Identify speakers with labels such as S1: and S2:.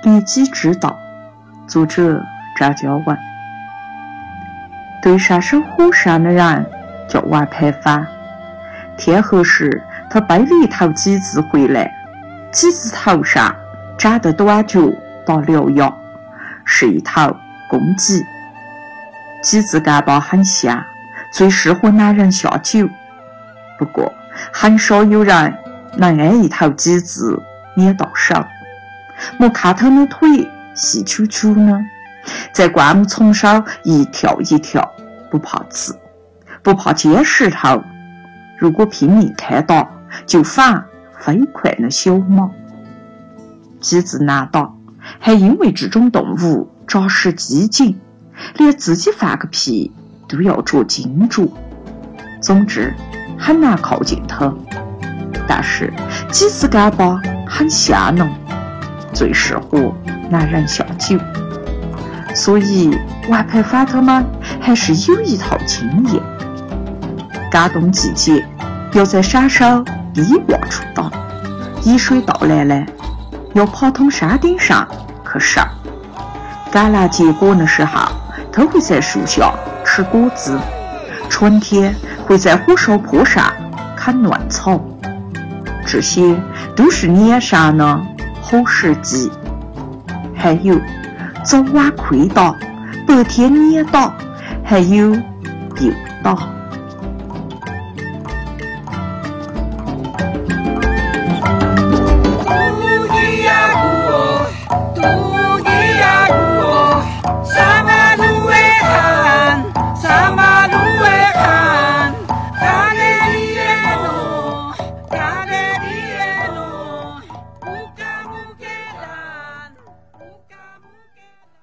S1: 笔记之道，作者张嘉文。对杀生火山的人叫王牌坊。天黑时，他背了一头鸡子回来，鸡子头上长的短角大獠牙，是一头公鸡。鸡子干巴很香，最适合男人下酒。不过，很少有人能按一头鸡子捏到手。莫看他的腿细粗粗呢，在灌木丛上一跳一跳，不怕刺，不怕尖石头。如果拼命开打，就反飞快的小马。鸡子难打，还因为这种动物扎实机警，连自己放个屁都要捉金捉。总之，很难靠近它。但是，鸡子干巴很香浓。最适合男人下酒，所以王牌坊他们还是有一套经验。干冬季节要在山上低洼处打，雨水到来呢，要爬通山顶上去晒。橄榄结果的时候，它会在树下吃果子；春天会在火烧坡上啃嫩草。这些都是脸上的。好时机，还有早晚亏到，白天撵到，还有又打。